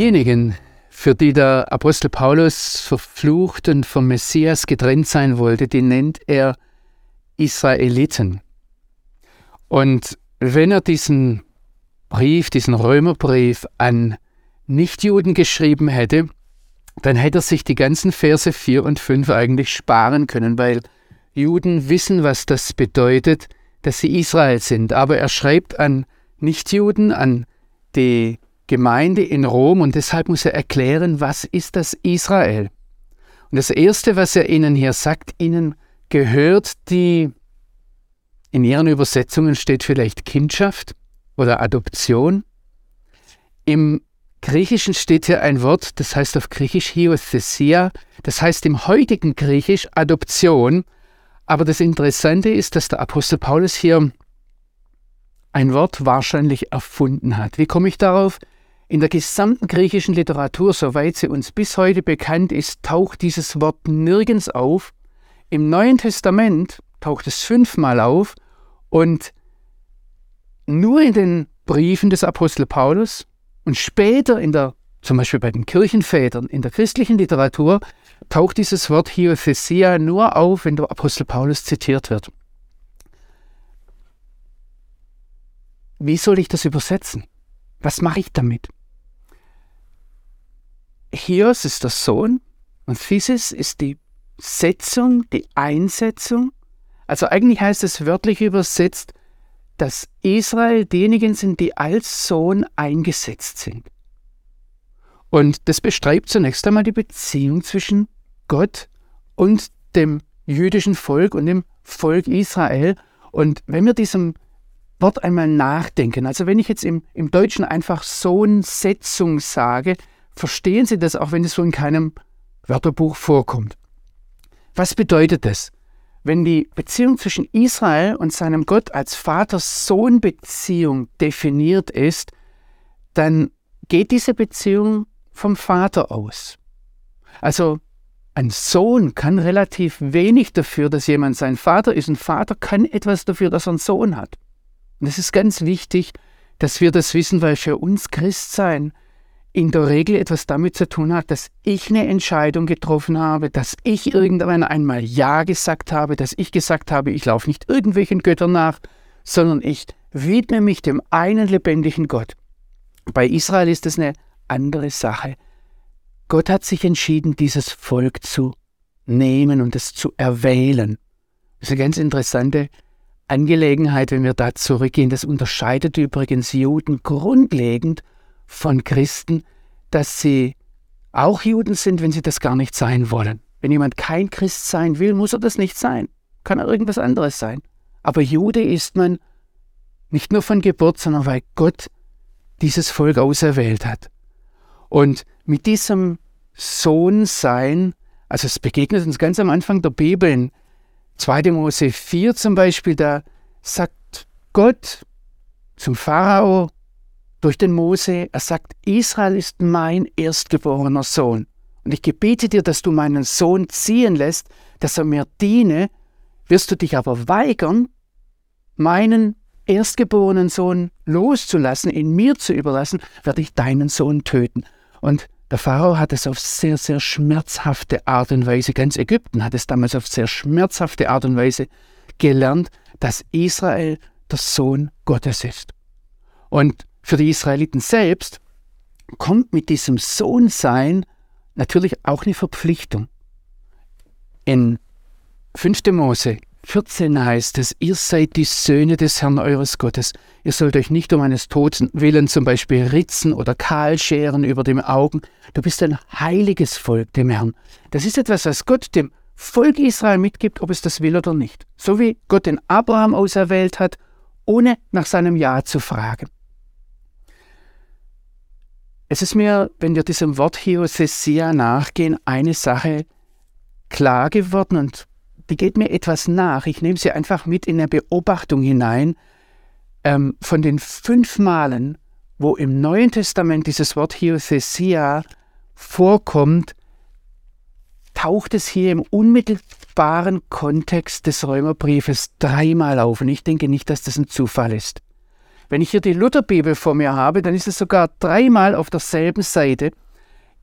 Diejenigen, für die der Apostel Paulus verflucht und vom Messias getrennt sein wollte, die nennt er Israeliten. Und wenn er diesen Brief, diesen Römerbrief an Nichtjuden geschrieben hätte, dann hätte er sich die ganzen Verse 4 und 5 eigentlich sparen können, weil Juden wissen, was das bedeutet, dass sie Israel sind. Aber er schreibt an Nichtjuden, an die Gemeinde in Rom und deshalb muss er erklären, was ist das Israel. Und das Erste, was er ihnen hier sagt, ihnen gehört die, in ihren Übersetzungen steht vielleicht Kindschaft oder Adoption. Im Griechischen steht hier ein Wort, das heißt auf Griechisch Hiothesia, das heißt im heutigen Griechisch Adoption. Aber das Interessante ist, dass der Apostel Paulus hier ein Wort wahrscheinlich erfunden hat. Wie komme ich darauf? In der gesamten griechischen Literatur, soweit sie uns bis heute bekannt ist, taucht dieses Wort nirgends auf. Im Neuen Testament taucht es fünfmal auf und nur in den Briefen des Apostel Paulus und später in der, zum Beispiel bei den Kirchenvätern, in der christlichen Literatur, taucht dieses Wort Hiothesia nur auf, wenn der Apostel Paulus zitiert wird. Wie soll ich das übersetzen? Was mache ich damit? Hios ist der Sohn und Physis ist die Setzung, die Einsetzung. Also eigentlich heißt es wörtlich übersetzt, dass Israel diejenigen sind, die als Sohn eingesetzt sind. Und das beschreibt zunächst einmal die Beziehung zwischen Gott und dem jüdischen Volk und dem Volk Israel. Und wenn wir diesem Wort einmal nachdenken, also wenn ich jetzt im, im Deutschen einfach Sohnsetzung sage, verstehen Sie das auch, wenn es so in keinem Wörterbuch vorkommt. Was bedeutet das? Wenn die Beziehung zwischen Israel und seinem Gott als Vater-Sohn-Beziehung definiert ist, dann geht diese Beziehung vom Vater aus. Also ein Sohn kann relativ wenig dafür, dass jemand sein Vater ist. Ein Vater kann etwas dafür, dass er einen Sohn hat. Und es ist ganz wichtig, dass wir das wissen, weil für uns Christsein in der Regel etwas damit zu tun hat, dass ich eine Entscheidung getroffen habe, dass ich irgendwann einmal Ja gesagt habe, dass ich gesagt habe, ich laufe nicht irgendwelchen Göttern nach, sondern ich widme mich dem einen lebendigen Gott. Bei Israel ist es eine andere Sache. Gott hat sich entschieden, dieses Volk zu nehmen und es zu erwählen. Das ist eine ganz interessante Angelegenheit, wenn wir da zurückgehen. Das unterscheidet übrigens Juden grundlegend von Christen, dass sie auch Juden sind, wenn sie das gar nicht sein wollen. Wenn jemand kein Christ sein will, muss er das nicht sein. Kann er irgendwas anderes sein. Aber Jude ist man nicht nur von Geburt, sondern weil Gott dieses Volk auserwählt hat. Und mit diesem Sohn sein, also es begegnet uns ganz am Anfang der Bibel, in 2. Mose 4 zum Beispiel, da sagt Gott zum Pharao, durch den Mose, er sagt, Israel ist mein erstgeborener Sohn. Und ich gebete dir, dass du meinen Sohn ziehen lässt, dass er mir diene, wirst du dich aber weigern, meinen erstgeborenen Sohn loszulassen, ihn mir zu überlassen, werde ich deinen Sohn töten. Und der Pharao hat es auf sehr, sehr schmerzhafte Art und Weise, ganz Ägypten hat es damals auf sehr schmerzhafte Art und Weise gelernt, dass Israel der Sohn Gottes ist. Und für die Israeliten selbst kommt mit diesem Sohnsein natürlich auch eine Verpflichtung. In 5. Mose 14 heißt es, ihr seid die Söhne des Herrn eures Gottes. Ihr sollt euch nicht um eines Toten willen zum Beispiel ritzen oder kahl scheren über dem Augen. Du bist ein heiliges Volk dem Herrn. Das ist etwas, was Gott dem Volk Israel mitgibt, ob es das will oder nicht. So wie Gott den Abraham auserwählt hat, ohne nach seinem Ja zu fragen. Es ist mir, wenn wir diesem Wort Hiosesia nachgehen, eine Sache klar geworden und die geht mir etwas nach. Ich nehme sie einfach mit in eine Beobachtung hinein. Ähm, von den fünf Malen, wo im Neuen Testament dieses Wort Hiosesia vorkommt, taucht es hier im unmittelbaren Kontext des Römerbriefes dreimal auf. Und ich denke nicht, dass das ein Zufall ist. Wenn ich hier die Lutherbibel vor mir habe, dann ist es sogar dreimal auf derselben Seite.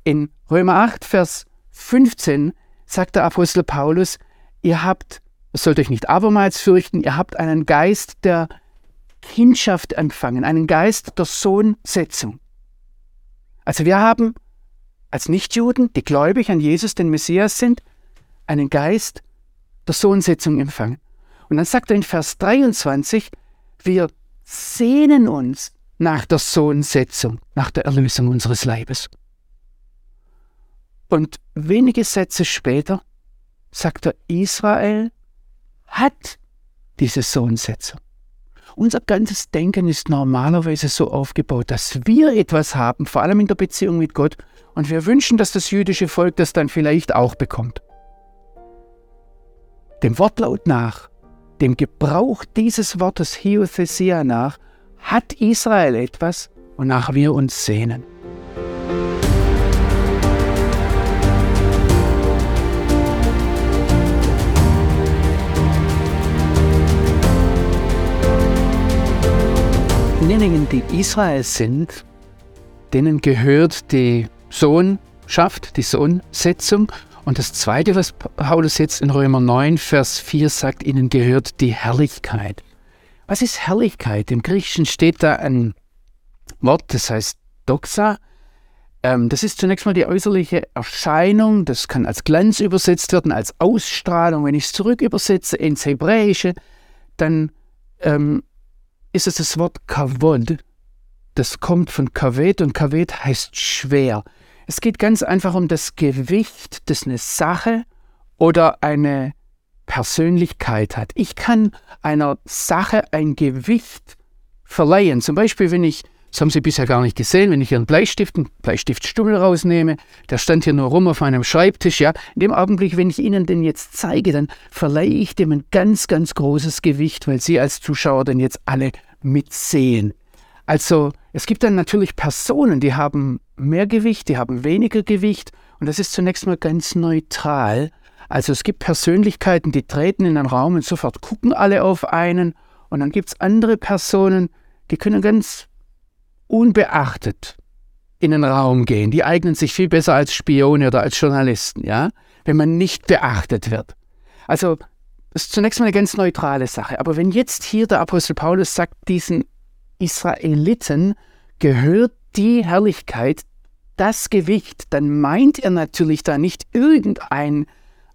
In Römer 8, Vers 15 sagt der Apostel Paulus, ihr habt, sollt euch nicht abermals fürchten, ihr habt einen Geist der Kindschaft empfangen, einen Geist der Sohnsetzung. Also wir haben als Nichtjuden, die gläubig an Jesus, den Messias sind, einen Geist der Sohnsetzung empfangen. Und dann sagt er in Vers 23, wir sehnen uns nach der Sohnsetzung, nach der Erlösung unseres Leibes. Und wenige Sätze später sagt er, Israel hat diese Sohnsetzung. Unser ganzes Denken ist normalerweise so aufgebaut, dass wir etwas haben, vor allem in der Beziehung mit Gott, und wir wünschen, dass das jüdische Volk das dann vielleicht auch bekommt. Dem Wortlaut nach, dem Gebrauch dieses Wortes Hiothesia nach, hat Israel etwas, wonach wir uns sehnen. Diejenigen, die Israel sind, denen gehört die Sohnschaft, die Sohnsetzung. Und das Zweite, was Paulus jetzt in Römer 9, Vers 4 sagt, ihnen gehört die Herrlichkeit. Was ist Herrlichkeit? Im Griechischen steht da ein Wort, das heißt Doxa. Ähm, das ist zunächst mal die äußerliche Erscheinung. Das kann als Glanz übersetzt werden, als Ausstrahlung. Wenn ich es zurück übersetze ins Hebräische, dann ähm, ist es das Wort Kavod. Das kommt von Kaved und Kaved heißt schwer. Es geht ganz einfach um das Gewicht, das eine Sache oder eine Persönlichkeit hat. Ich kann einer Sache ein Gewicht verleihen. Zum Beispiel, wenn ich, das haben Sie bisher gar nicht gesehen, wenn ich einen Bleistift, einen Bleistiftstummel rausnehme, der stand hier nur rum auf meinem Schreibtisch, ja, in dem Augenblick, wenn ich Ihnen den jetzt zeige, dann verleihe ich dem ein ganz, ganz großes Gewicht, weil Sie als Zuschauer den jetzt alle mitsehen. Also es gibt dann natürlich Personen, die haben mehr Gewicht, die haben weniger Gewicht und das ist zunächst mal ganz neutral. Also es gibt Persönlichkeiten, die treten in einen Raum und sofort gucken alle auf einen und dann gibt es andere Personen, die können ganz unbeachtet in den Raum gehen. Die eignen sich viel besser als Spione oder als Journalisten, ja, wenn man nicht beachtet wird. Also das ist zunächst mal eine ganz neutrale Sache. Aber wenn jetzt hier der Apostel Paulus sagt, diesen Israeliten gehört die Herrlichkeit, das Gewicht, dann meint er natürlich da nicht irgendeine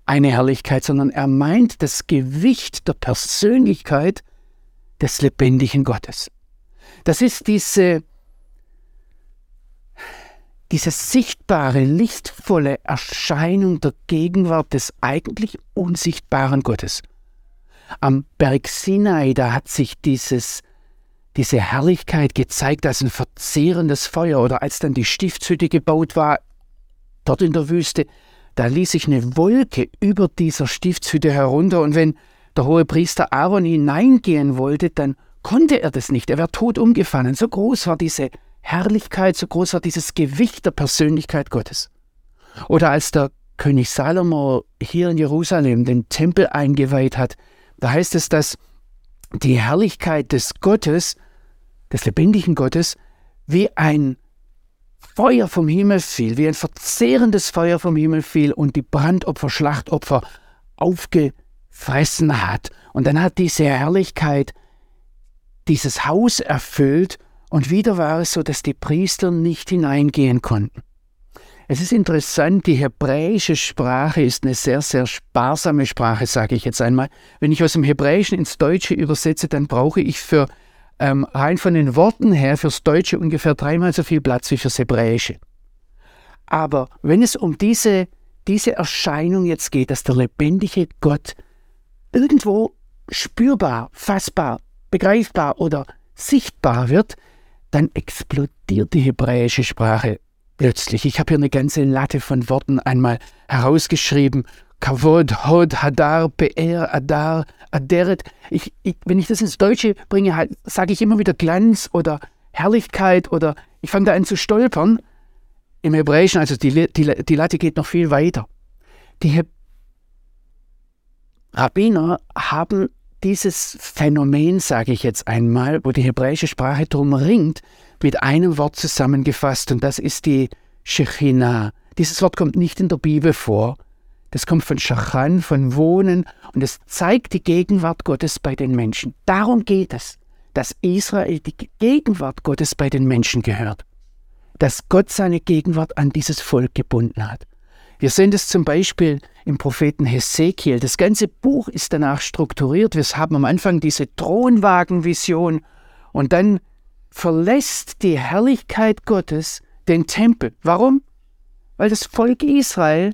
Herrlichkeit, sondern er meint das Gewicht der Persönlichkeit des lebendigen Gottes. Das ist diese, diese sichtbare, lichtvolle Erscheinung der Gegenwart des eigentlich unsichtbaren Gottes. Am Berg Sinai, da hat sich dieses, diese Herrlichkeit gezeigt als ein verzehrendes Feuer oder als dann die Stiftshütte gebaut war, dort in der Wüste, da ließ sich eine Wolke über dieser Stiftshütte herunter und wenn der hohe Priester Aaron hineingehen wollte, dann konnte er das nicht. Er wäre tot umgefallen. So groß war diese Herrlichkeit, so groß war dieses Gewicht der Persönlichkeit Gottes. Oder als der König Salomo hier in Jerusalem den Tempel eingeweiht hat, da heißt es, dass die Herrlichkeit des Gottes, des lebendigen Gottes, wie ein Feuer vom Himmel fiel, wie ein verzehrendes Feuer vom Himmel fiel und die Brandopfer, Schlachtopfer aufgefressen hat. Und dann hat diese Herrlichkeit dieses Haus erfüllt und wieder war es so, dass die Priester nicht hineingehen konnten. Es ist interessant, die hebräische Sprache ist eine sehr, sehr sparsame Sprache, sage ich jetzt einmal. Wenn ich aus dem Hebräischen ins Deutsche übersetze, dann brauche ich für ähm, rein von den Worten her fürs Deutsche ungefähr dreimal so viel Platz wie fürs Hebräische. Aber wenn es um diese, diese Erscheinung jetzt geht, dass der lebendige Gott irgendwo spürbar, fassbar, begreifbar oder sichtbar wird, dann explodiert die hebräische Sprache plötzlich. Ich habe hier eine ganze Latte von Worten einmal herausgeschrieben. Kavod, Hod, Hadar, Be'er, Adar, Aderet. Ich, ich, wenn ich das ins Deutsche bringe, halt, sage ich immer wieder Glanz oder Herrlichkeit oder ich fange da an zu stolpern. Im Hebräischen, also die, die, die Latte geht noch viel weiter. Die He Rabbiner haben dieses Phänomen, sage ich jetzt einmal, wo die hebräische Sprache drum ringt, mit einem Wort zusammengefasst und das ist die Shechina. Dieses Wort kommt nicht in der Bibel vor. Das kommt von Shachan, von Wohnen und es zeigt die Gegenwart Gottes bei den Menschen. Darum geht es, dass Israel die Gegenwart Gottes bei den Menschen gehört. Dass Gott seine Gegenwart an dieses Volk gebunden hat. Wir sehen das zum Beispiel im Propheten Hesekiel. Das ganze Buch ist danach strukturiert. Wir haben am Anfang diese Thronwagenvision und dann verlässt die Herrlichkeit Gottes den Tempel. Warum? Weil das Volk Israel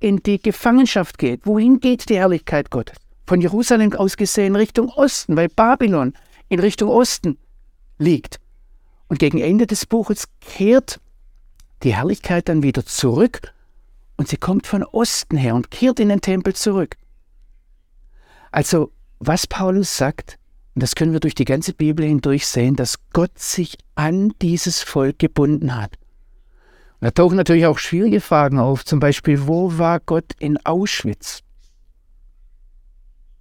in die Gefangenschaft geht. Wohin geht die Herrlichkeit Gottes? Von Jerusalem aus gesehen Richtung Osten, weil Babylon in Richtung Osten liegt. Und gegen Ende des Buches kehrt die Herrlichkeit dann wieder zurück und sie kommt von Osten her und kehrt in den Tempel zurück. Also, was Paulus sagt, und das können wir durch die ganze Bibel hindurch sehen, dass Gott sich an dieses Volk gebunden hat. Da tauchen natürlich auch schwierige Fragen auf, zum Beispiel, wo war Gott in Auschwitz?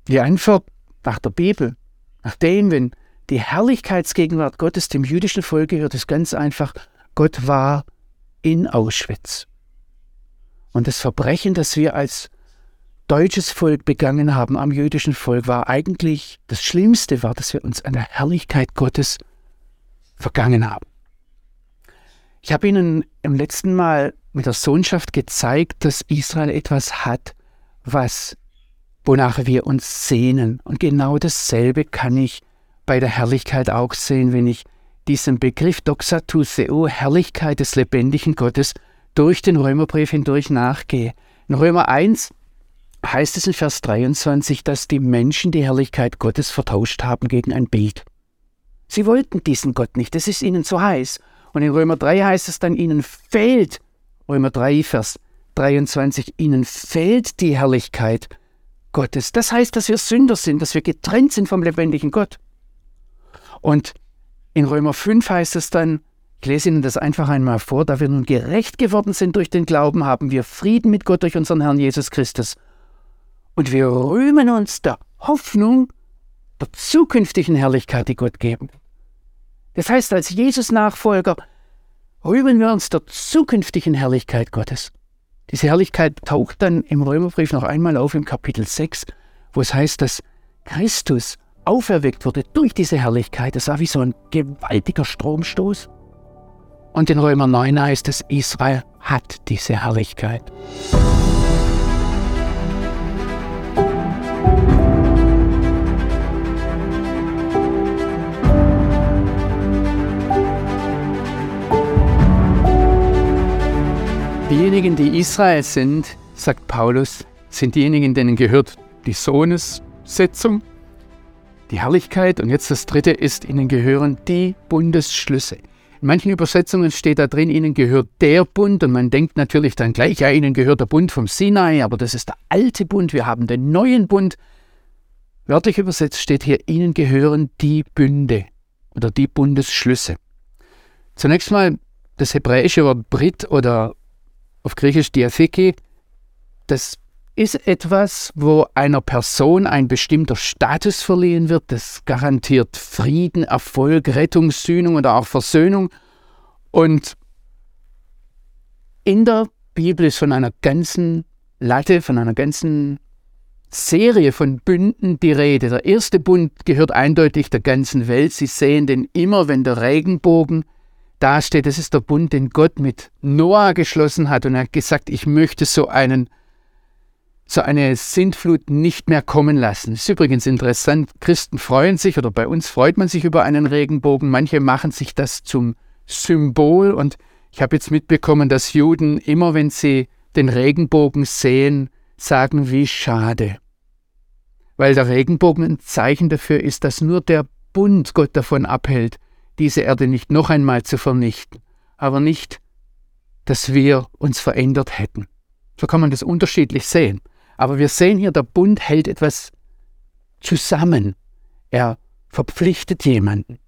Die Antwort nach der Bibel, nach dem, wenn die Herrlichkeitsgegenwart Gottes dem jüdischen Volk gehört, ist ganz einfach, Gott war in Auschwitz. Und das Verbrechen, das wir als deutsches Volk begangen haben am jüdischen Volk, war eigentlich das Schlimmste, war, dass wir uns an der Herrlichkeit Gottes vergangen haben. Ich habe Ihnen im letzten Mal mit der Sohnschaft gezeigt, dass Israel etwas hat, was wonach wir uns sehnen. Und genau dasselbe kann ich bei der Herrlichkeit auch sehen, wenn ich diesen Begriff Doxatuseo, Herrlichkeit des lebendigen Gottes, durch den Römerbrief hindurch nachgehe. In Römer 1 heißt es in Vers 23, dass die Menschen die Herrlichkeit Gottes vertauscht haben gegen ein Bild. Sie wollten diesen Gott nicht, es ist ihnen zu heiß. Und in Römer 3 heißt es dann, ihnen fehlt, Römer 3, Vers 23, ihnen fehlt die Herrlichkeit Gottes. Das heißt, dass wir Sünder sind, dass wir getrennt sind vom lebendigen Gott. Und in Römer 5 heißt es dann, ich lese Ihnen das einfach einmal vor. Da wir nun gerecht geworden sind durch den Glauben, haben wir Frieden mit Gott durch unseren Herrn Jesus Christus. Und wir rühmen uns der Hoffnung der zukünftigen Herrlichkeit, die Gott geben. Das heißt, als Jesus-Nachfolger rühmen wir uns der zukünftigen Herrlichkeit Gottes. Diese Herrlichkeit taucht dann im Römerbrief noch einmal auf im Kapitel 6, wo es heißt, dass Christus auferweckt wurde durch diese Herrlichkeit. Das war wie so ein gewaltiger Stromstoß. Und in Römer 9 heißt es, Israel hat diese Herrlichkeit. Diejenigen, die Israel sind, sagt Paulus, sind diejenigen, denen gehört die Sohnessetzung, die Herrlichkeit und jetzt das dritte ist, ihnen gehören die Bundesschlüsse. In manchen Übersetzungen steht da drin, ihnen gehört der Bund und man denkt natürlich dann gleich, ja, ihnen gehört der Bund vom Sinai, aber das ist der alte Bund, wir haben den neuen Bund. Wörtlich übersetzt steht hier, ihnen gehören die Bünde oder die Bundesschlüsse. Zunächst mal das hebräische Wort Brit oder auf Griechisch Diatheke, das ist etwas, wo einer Person ein bestimmter Status verliehen wird. Das garantiert Frieden, Erfolg, Rettung, Sühnung oder auch Versöhnung. Und in der Bibel ist von einer ganzen Latte, von einer ganzen Serie von Bünden die Rede. Der erste Bund gehört eindeutig der ganzen Welt. Sie sehen den immer, wenn der Regenbogen dasteht. Das ist der Bund, den Gott mit Noah geschlossen hat. Und er hat gesagt, ich möchte so einen so eine Sintflut nicht mehr kommen lassen. Das ist übrigens interessant. Christen freuen sich oder bei uns freut man sich über einen Regenbogen. Manche machen sich das zum Symbol und ich habe jetzt mitbekommen, dass Juden immer, wenn sie den Regenbogen sehen, sagen, wie schade. Weil der Regenbogen ein Zeichen dafür ist, dass nur der Bund Gott davon abhält, diese Erde nicht noch einmal zu vernichten, aber nicht, dass wir uns verändert hätten. So kann man das unterschiedlich sehen. Aber wir sehen hier, der Bund hält etwas zusammen. Er verpflichtet jemanden.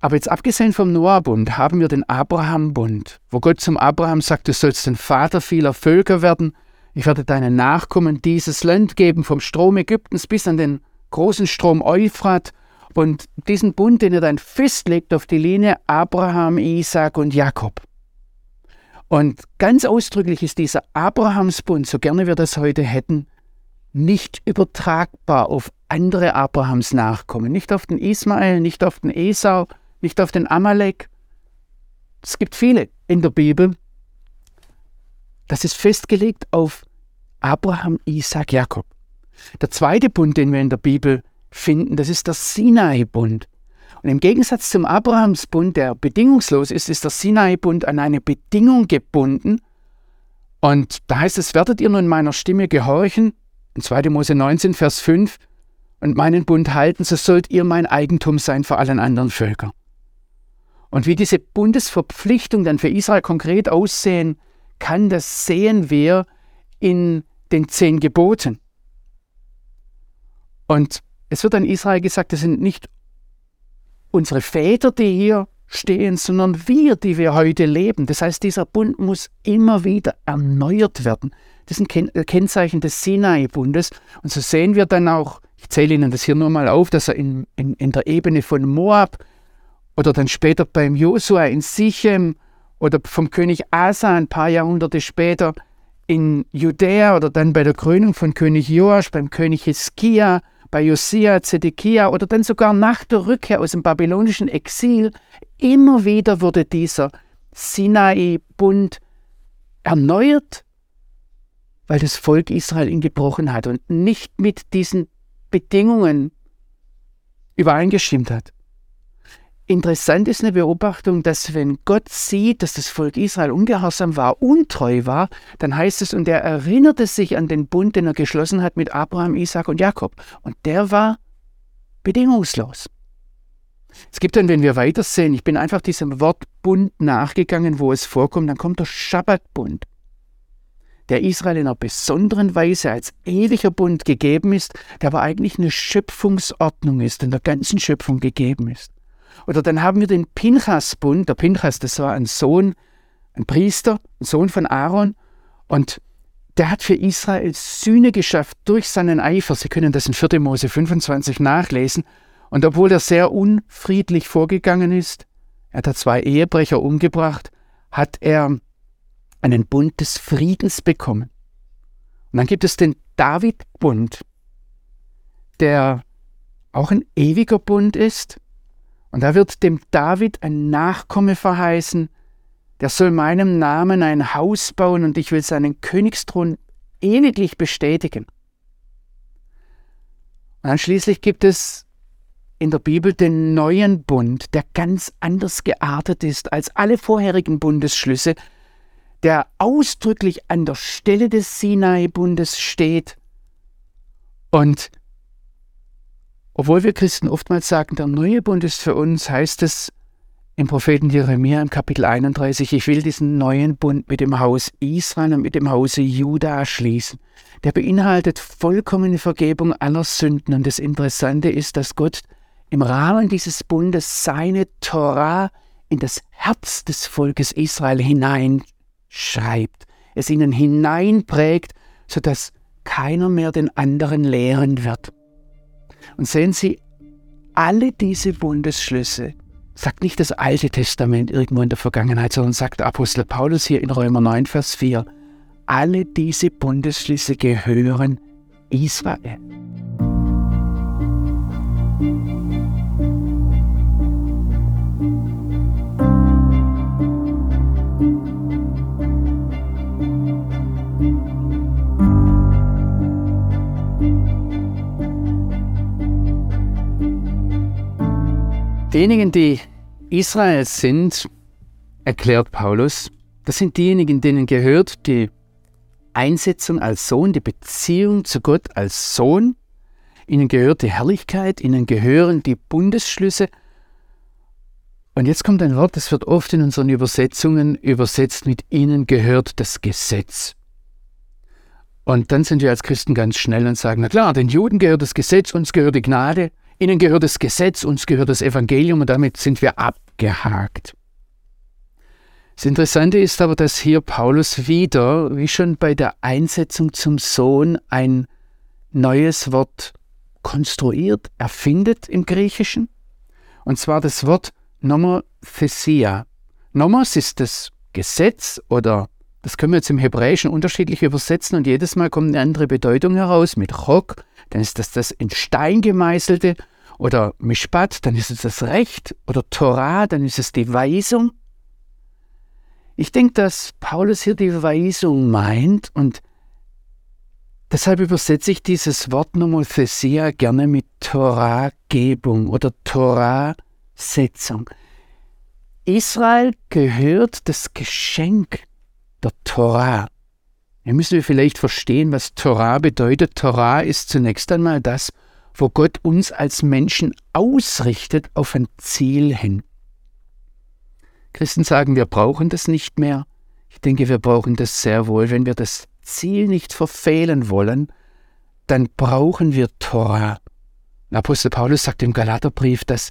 Aber jetzt abgesehen vom Noah-Bund haben wir den Abraham-Bund, wo Gott zum Abraham sagt, du sollst ein Vater vieler Völker werden, ich werde deinen Nachkommen dieses Land geben, vom Strom Ägyptens bis an den großen Strom Euphrat und diesen Bund, den er dann festlegt auf die Linie Abraham, Isaac und Jakob. Und ganz ausdrücklich ist dieser Abrahamsbund, so gerne wir das heute hätten, nicht übertragbar auf andere Abrahams Nachkommen, nicht auf den Ismael, nicht auf den Esau, nicht auf den Amalek. Es gibt viele in der Bibel. Das ist festgelegt auf Abraham, Isaac, Jakob. Der zweite Bund, den wir in der Bibel finden, das ist der Sinai-Bund. Und im Gegensatz zum Abrahamsbund, der bedingungslos ist, ist der Sinai-Bund an eine Bedingung gebunden. Und da heißt es, werdet ihr nun meiner Stimme gehorchen, in 2. Mose 19, Vers 5, und meinen Bund halten, so sollt ihr mein Eigentum sein vor allen anderen Völkern. Und wie diese Bundesverpflichtung dann für Israel konkret aussehen kann, das sehen wir in den zehn Geboten. Und es wird an Israel gesagt, das sind nicht unsere Väter, die hier stehen, sondern wir, die wir heute leben. Das heißt, dieser Bund muss immer wieder erneuert werden. Das ist ein Kennzeichen des Sinai-Bundes. Und so sehen wir dann auch, ich zähle Ihnen das hier nur mal auf, dass er in, in, in der Ebene von Moab oder dann später beim Josua in Sichem oder vom König Asa ein paar Jahrhunderte später in Judäa oder dann bei der Krönung von König Joasch, beim König Hiskia, bei Josia, Zedekia oder dann sogar nach der Rückkehr aus dem babylonischen Exil, immer wieder wurde dieser Sinai-Bund erneuert, weil das Volk Israel ihn gebrochen hat und nicht mit diesen Bedingungen übereingestimmt hat. Interessant ist eine Beobachtung, dass wenn Gott sieht, dass das Volk Israel ungehorsam war, untreu war, dann heißt es, und er erinnerte sich an den Bund, den er geschlossen hat mit Abraham, Isaac und Jakob. Und der war bedingungslos. Es gibt dann, wenn wir weitersehen, ich bin einfach diesem Wort Bund nachgegangen, wo es vorkommt, dann kommt der Schabbatbund, der Israel in einer besonderen Weise als ewiger Bund gegeben ist, der aber eigentlich eine Schöpfungsordnung ist, in der ganzen Schöpfung gegeben ist. Oder dann haben wir den Pinchas-Bund. Der Pinchas, das war ein Sohn, ein Priester, ein Sohn von Aaron. Und der hat für Israel Sühne geschafft durch seinen Eifer. Sie können das in 4. Mose 25 nachlesen. Und obwohl er sehr unfriedlich vorgegangen ist, er hat zwei Ehebrecher umgebracht, hat er einen Bund des Friedens bekommen. Und dann gibt es den David-Bund, der auch ein ewiger Bund ist, und da wird dem David ein Nachkomme verheißen, der soll meinem Namen ein Haus bauen und ich will seinen Königsthron ewiglich bestätigen. Und dann schließlich gibt es in der Bibel den neuen Bund, der ganz anders geartet ist als alle vorherigen Bundesschlüsse, der ausdrücklich an der Stelle des Sinai-Bundes steht und obwohl wir Christen oftmals sagen, der neue Bund ist für uns, heißt es im Propheten Jeremia im Kapitel 31, ich will diesen neuen Bund mit dem Haus Israel und mit dem Hause Juda schließen. Der beinhaltet vollkommene Vergebung aller Sünden. Und das Interessante ist, dass Gott im Rahmen dieses Bundes seine Torah in das Herz des Volkes Israel hineinschreibt, es ihnen hineinprägt, sodass keiner mehr den anderen lehren wird. Und sehen Sie, alle diese Bundesschlüsse sagt nicht das Alte Testament irgendwo in der Vergangenheit, sondern sagt der Apostel Paulus hier in Römer 9, Vers 4, alle diese Bundesschlüsse gehören Israel. Diejenigen, die Israel sind, erklärt Paulus, das sind diejenigen, denen gehört die Einsetzung als Sohn, die Beziehung zu Gott als Sohn. Ihnen gehört die Herrlichkeit, ihnen gehören die Bundesschlüsse. Und jetzt kommt ein Wort, das wird oft in unseren Übersetzungen übersetzt mit ihnen gehört das Gesetz. Und dann sind wir als Christen ganz schnell und sagen, na klar, den Juden gehört das Gesetz, uns gehört die Gnade. Ihnen gehört das Gesetz, uns gehört das Evangelium und damit sind wir abgehakt. Das Interessante ist aber, dass hier Paulus wieder, wie schon bei der Einsetzung zum Sohn, ein neues Wort konstruiert, erfindet im Griechischen. Und zwar das Wort Nomothesia. Nomos ist das Gesetz oder das können wir jetzt im Hebräischen unterschiedlich übersetzen und jedes Mal kommt eine andere Bedeutung heraus. Mit Chok, dann ist das das in Stein gemeißelte oder Mishpat, dann ist es das Recht oder Torah, dann ist es die Weisung. Ich denke, dass Paulus hier die Weisung meint und deshalb übersetze ich dieses Wort Nomothesia gerne mit Torah-Gebung oder Torah-Setzung. Israel gehört das Geschenk der Torah. Hier müssen wir vielleicht verstehen, was Torah bedeutet. Torah ist zunächst einmal das, wo Gott uns als Menschen ausrichtet auf ein Ziel hin. Christen sagen, wir brauchen das nicht mehr. Ich denke, wir brauchen das sehr wohl. Wenn wir das Ziel nicht verfehlen wollen, dann brauchen wir Torah. Apostel Paulus sagt im Galaterbrief, dass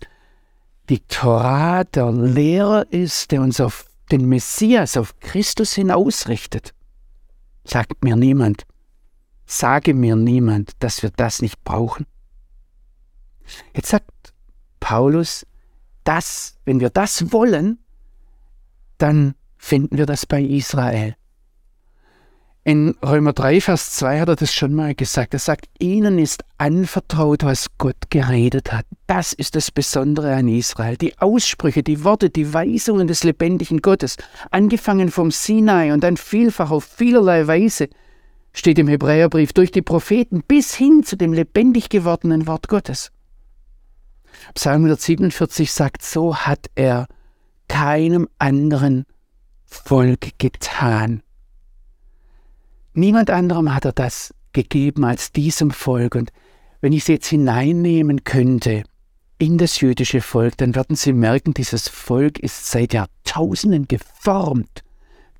die Torah der Lehrer ist, der uns auf den Messias, auf Christus hin ausrichtet. Sagt mir niemand, sage mir niemand, dass wir das nicht brauchen. Jetzt sagt Paulus, dass, wenn wir das wollen, dann finden wir das bei Israel. In Römer 3, Vers 2 hat er das schon mal gesagt. Er sagt, ihnen ist anvertraut, was Gott geredet hat. Das ist das Besondere an Israel. Die Aussprüche, die Worte, die Weisungen des lebendigen Gottes, angefangen vom Sinai und dann vielfach auf vielerlei Weise, steht im Hebräerbrief durch die Propheten bis hin zu dem lebendig gewordenen Wort Gottes. Psalm 147 sagt, so hat er keinem anderen Volk getan. Niemand anderem hat er das gegeben als diesem Volk. Und wenn ich Sie jetzt hineinnehmen könnte in das jüdische Volk, dann werden Sie merken, dieses Volk ist seit Jahrtausenden geformt,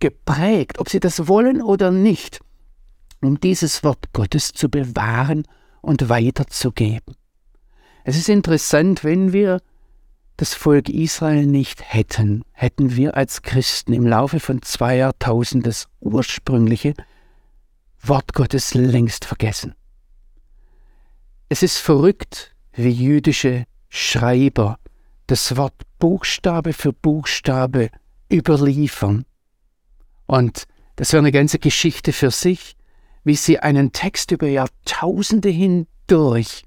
geprägt, ob Sie das wollen oder nicht, um dieses Wort Gottes zu bewahren und weiterzugeben. Es ist interessant, wenn wir das Volk Israel nicht hätten, hätten wir als Christen im Laufe von zwei Jahrtausenden das ursprüngliche Wort Gottes längst vergessen. Es ist verrückt, wie jüdische Schreiber das Wort Buchstabe für Buchstabe überliefern. Und das wäre eine ganze Geschichte für sich, wie sie einen Text über Jahrtausende hindurch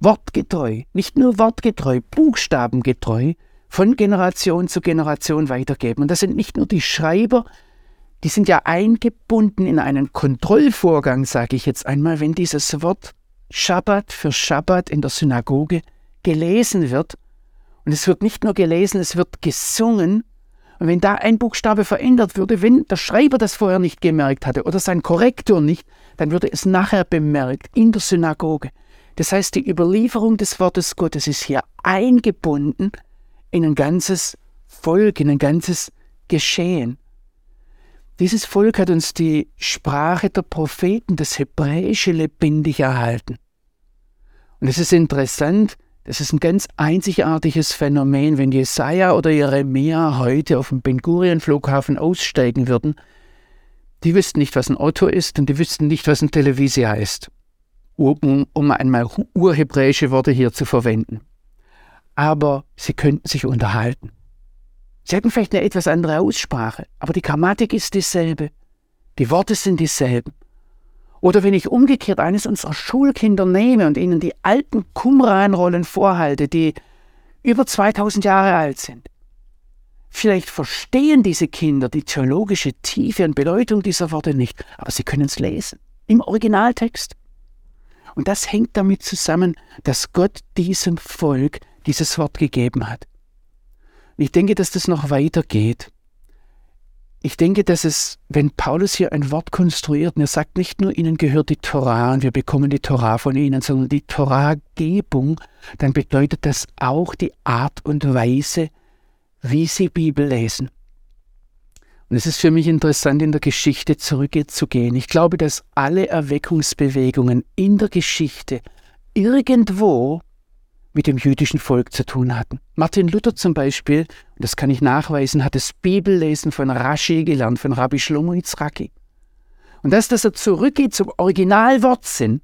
wortgetreu, nicht nur wortgetreu, buchstabengetreu von Generation zu Generation weitergeben. Und das sind nicht nur die Schreiber, die sind ja eingebunden in einen Kontrollvorgang, sage ich jetzt einmal, wenn dieses Wort Schabbat für Schabbat in der Synagoge gelesen wird. Und es wird nicht nur gelesen, es wird gesungen. Und wenn da ein Buchstabe verändert würde, wenn der Schreiber das vorher nicht gemerkt hatte oder sein Korrektor nicht, dann würde es nachher bemerkt in der Synagoge. Das heißt, die Überlieferung des Wortes Gottes ist hier eingebunden in ein ganzes Volk, in ein ganzes Geschehen. Dieses Volk hat uns die Sprache der Propheten, das Hebräische, lebendig erhalten. Und es ist interessant, das ist ein ganz einzigartiges Phänomen, wenn Jesaja oder Jeremia heute auf dem Ben Gurion Flughafen aussteigen würden. Die wüssten nicht, was ein Otto ist und die wüssten nicht, was ein Televisia ist, um, um einmal urhebräische Worte hier zu verwenden. Aber sie könnten sich unterhalten. Sie hatten vielleicht eine etwas andere Aussprache, aber die Grammatik ist dieselbe. Die Worte sind dieselben. Oder wenn ich umgekehrt eines unserer Schulkinder nehme und ihnen die alten Qumran-Rollen vorhalte, die über 2000 Jahre alt sind. Vielleicht verstehen diese Kinder die theologische Tiefe und Bedeutung dieser Worte nicht, aber sie können es lesen. Im Originaltext. Und das hängt damit zusammen, dass Gott diesem Volk dieses Wort gegeben hat. Ich denke, dass das noch weitergeht. Ich denke, dass es, wenn Paulus hier ein Wort konstruiert, und er sagt nicht nur, ihnen gehört die Torah und wir bekommen die Torah von ihnen, sondern die Torahgebung, dann bedeutet das auch die Art und Weise, wie sie Bibel lesen. Und es ist für mich interessant, in der Geschichte zurückzugehen. Ich glaube, dass alle Erweckungsbewegungen in der Geschichte irgendwo mit dem jüdischen Volk zu tun hatten. Martin Luther zum Beispiel, und das kann ich nachweisen, hat das Bibellesen von Rashi gelernt, von Rabbi Shlomo Yitzraki. Und das, dass er zurückgeht zum Originalwortsinn,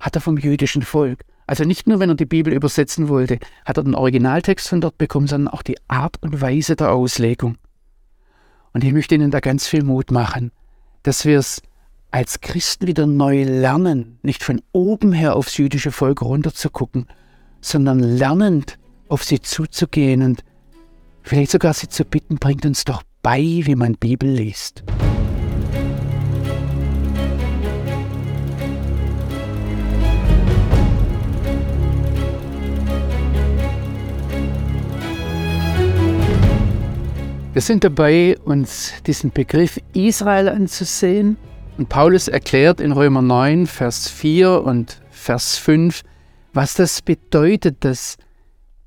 hat er vom jüdischen Volk. Also nicht nur, wenn er die Bibel übersetzen wollte, hat er den Originaltext von dort bekommen, sondern auch die Art und Weise der Auslegung. Und ich möchte Ihnen da ganz viel Mut machen, dass wir es als Christen wieder neu lernen, nicht von oben her aufs jüdische Volk runterzugucken, sondern lernend auf sie zuzugehen und vielleicht sogar sie zu bitten, bringt uns doch bei, wie man Bibel liest. Wir sind dabei, uns diesen Begriff Israel anzusehen. Und Paulus erklärt in Römer 9, Vers 4 und Vers 5, was das bedeutet, dass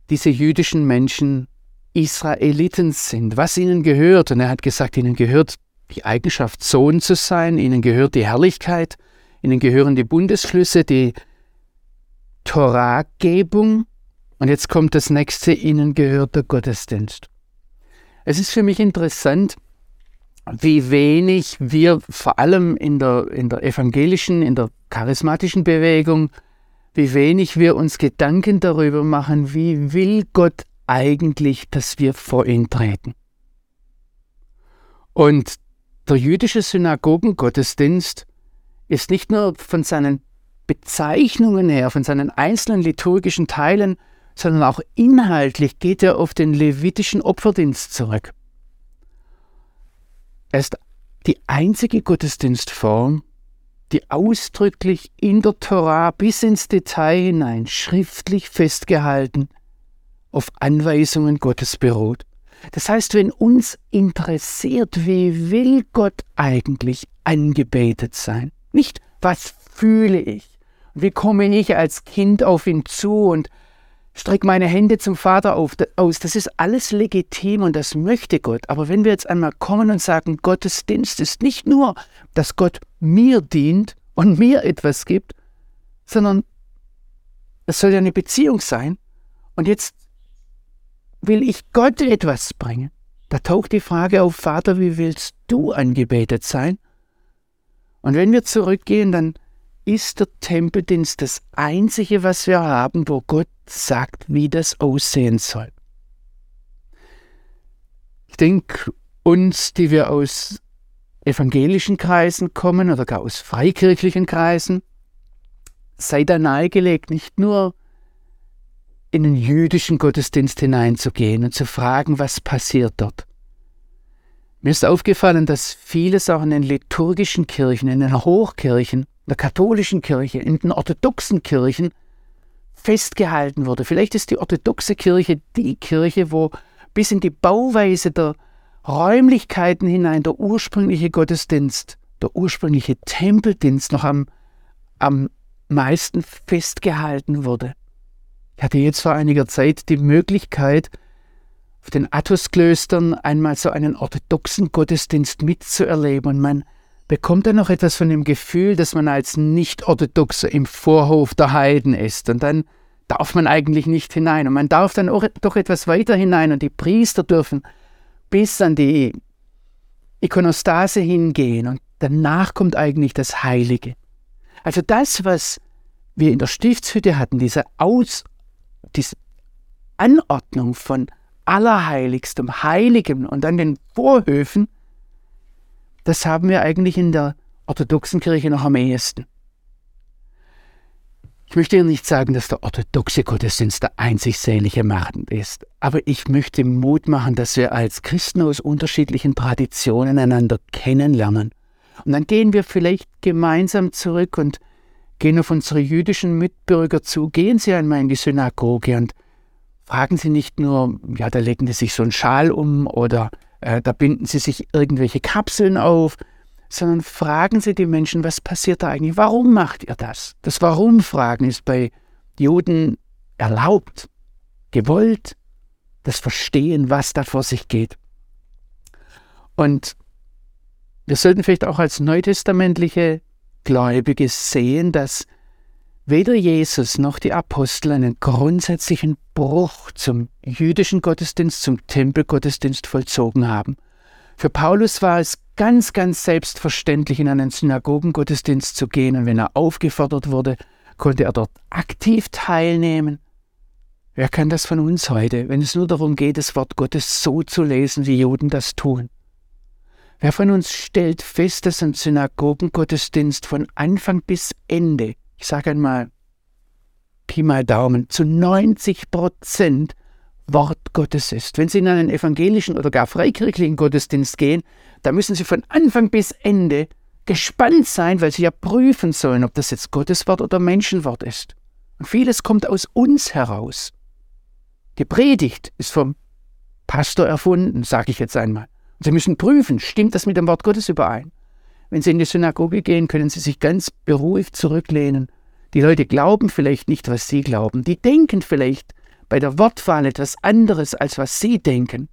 diese jüdischen Menschen Israeliten sind, was ihnen gehört. Und er hat gesagt, ihnen gehört die Eigenschaft, Sohn zu sein, ihnen gehört die Herrlichkeit, ihnen gehören die Bundesflüsse, die Torahgebung. Und jetzt kommt das nächste, ihnen gehört der Gottesdienst. Es ist für mich interessant, wie wenig wir vor allem in der, in der evangelischen, in der charismatischen Bewegung, wie wenig wir uns Gedanken darüber machen, wie will Gott eigentlich, dass wir vor ihn treten. Und der jüdische Synagogengottesdienst ist nicht nur von seinen Bezeichnungen her, von seinen einzelnen liturgischen Teilen sondern auch inhaltlich geht er auf den levitischen Opferdienst zurück. Er ist die einzige Gottesdienstform, die ausdrücklich in der Torah bis ins Detail hinein schriftlich festgehalten auf Anweisungen Gottes beruht. Das heißt, wenn uns interessiert, wie will Gott eigentlich angebetet sein, nicht was fühle ich, wie komme ich als Kind auf ihn zu und streck meine Hände zum Vater auf, aus. Das ist alles legitim und das möchte Gott. Aber wenn wir jetzt einmal kommen und sagen, Gottes Dienst ist nicht nur, dass Gott mir dient und mir etwas gibt, sondern es soll ja eine Beziehung sein. Und jetzt will ich Gott etwas bringen. Da taucht die Frage auf, Vater, wie willst du angebetet sein? Und wenn wir zurückgehen, dann ist der Tempeldienst das Einzige, was wir haben, wo Gott sagt, wie das aussehen soll. Ich denke, uns, die wir aus evangelischen Kreisen kommen oder gar aus freikirchlichen Kreisen, sei da nahegelegt, nicht nur in den jüdischen Gottesdienst hineinzugehen und zu fragen, was passiert dort. Mir ist aufgefallen, dass vieles auch in den liturgischen Kirchen, in den Hochkirchen, der katholischen Kirche, in den orthodoxen Kirchen festgehalten wurde. Vielleicht ist die orthodoxe Kirche die Kirche, wo bis in die Bauweise der Räumlichkeiten hinein der ursprüngliche Gottesdienst, der ursprüngliche Tempeldienst noch am, am meisten festgehalten wurde. Ich hatte jetzt vor einiger Zeit die Möglichkeit, auf den Athos-Klöstern einmal so einen orthodoxen Gottesdienst mitzuerleben und man bekommt er noch etwas von dem Gefühl, dass man als Nicht-Orthodoxer im Vorhof der Heiden ist. Und dann darf man eigentlich nicht hinein. Und man darf dann auch doch etwas weiter hinein. Und die Priester dürfen bis an die Ikonostase hingehen. Und danach kommt eigentlich das Heilige. Also das, was wir in der Stiftshütte hatten, diese, Aus, diese Anordnung von Allerheiligstem, Heiligem und dann den Vorhöfen, das haben wir eigentlich in der orthodoxen Kirche noch am ehesten. Ich möchte ja nicht sagen, dass der orthodoxe Gottesdienst der einzig selige Machen ist, aber ich möchte Mut machen, dass wir als Christen aus unterschiedlichen Traditionen einander kennenlernen. Und dann gehen wir vielleicht gemeinsam zurück und gehen auf unsere jüdischen Mitbürger zu, gehen Sie einmal in die Synagoge und fragen Sie nicht nur, ja, da legen Sie sich so einen Schal um oder äh, da binden sie sich irgendwelche Kapseln auf, sondern fragen Sie die Menschen, was passiert da eigentlich? Warum macht ihr das? Das Warum-Fragen ist bei Juden erlaubt, gewollt, das Verstehen, was da vor sich geht. Und wir sollten vielleicht auch als neutestamentliche Gläubige sehen, dass weder Jesus noch die Apostel einen grundsätzlichen Bruch zum jüdischen Gottesdienst, zum Tempelgottesdienst vollzogen haben. Für Paulus war es ganz, ganz selbstverständlich, in einen Synagogengottesdienst zu gehen, und wenn er aufgefordert wurde, konnte er dort aktiv teilnehmen. Wer kann das von uns heute, wenn es nur darum geht, das Wort Gottes so zu lesen, wie Juden das tun? Wer von uns stellt fest, dass ein Synagogengottesdienst von Anfang bis Ende, ich sage einmal, Pi mal Daumen, zu 90 Prozent Wort Gottes ist. Wenn Sie in einen evangelischen oder gar freikirchlichen Gottesdienst gehen, da müssen Sie von Anfang bis Ende gespannt sein, weil Sie ja prüfen sollen, ob das jetzt Gottes Wort oder Menschenwort ist. Und vieles kommt aus uns heraus. Die Predigt ist vom Pastor erfunden, sage ich jetzt einmal. Und Sie müssen prüfen, stimmt das mit dem Wort Gottes überein? Wenn Sie in die Synagoge gehen, können Sie sich ganz beruhigt zurücklehnen. Die Leute glauben vielleicht nicht, was Sie glauben. Die denken vielleicht bei der Wortwahl etwas anderes, als was Sie denken.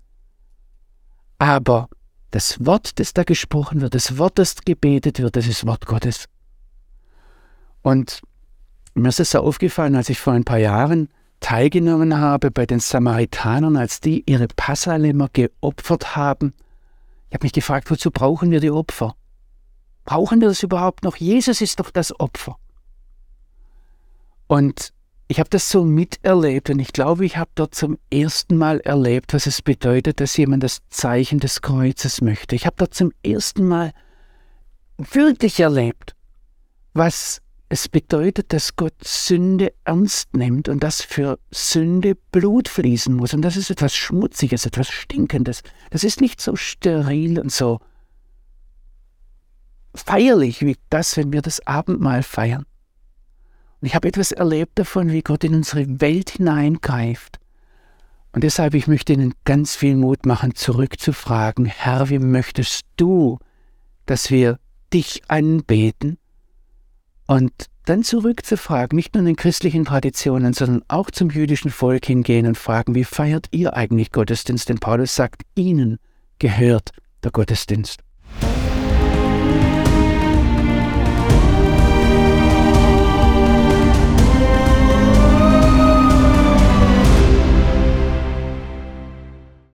Aber das Wort, das da gesprochen wird, das Wort, das gebetet wird, das ist Wort Gottes. Und mir ist es so aufgefallen, als ich vor ein paar Jahren teilgenommen habe bei den Samaritanern, als die ihre Passalämmer geopfert haben. Ich habe mich gefragt, wozu brauchen wir die Opfer? Brauchen wir das überhaupt noch? Jesus ist doch das Opfer. Und ich habe das so miterlebt und ich glaube, ich habe dort zum ersten Mal erlebt, was es bedeutet, dass jemand das Zeichen des Kreuzes möchte. Ich habe dort zum ersten Mal wirklich erlebt, was es bedeutet, dass Gott Sünde ernst nimmt und dass für Sünde Blut fließen muss. Und das ist etwas Schmutziges, etwas Stinkendes. Das ist nicht so steril und so feierlich wie das, wenn wir das Abendmahl feiern. Und ich habe etwas erlebt davon, wie Gott in unsere Welt hineingreift. Und deshalb, ich möchte Ihnen ganz viel Mut machen, zurückzufragen, Herr, wie möchtest du, dass wir dich anbeten? Und dann zurückzufragen, nicht nur in den christlichen Traditionen, sondern auch zum jüdischen Volk hingehen und fragen, wie feiert ihr eigentlich Gottesdienst? Denn Paulus sagt, ihnen gehört der Gottesdienst.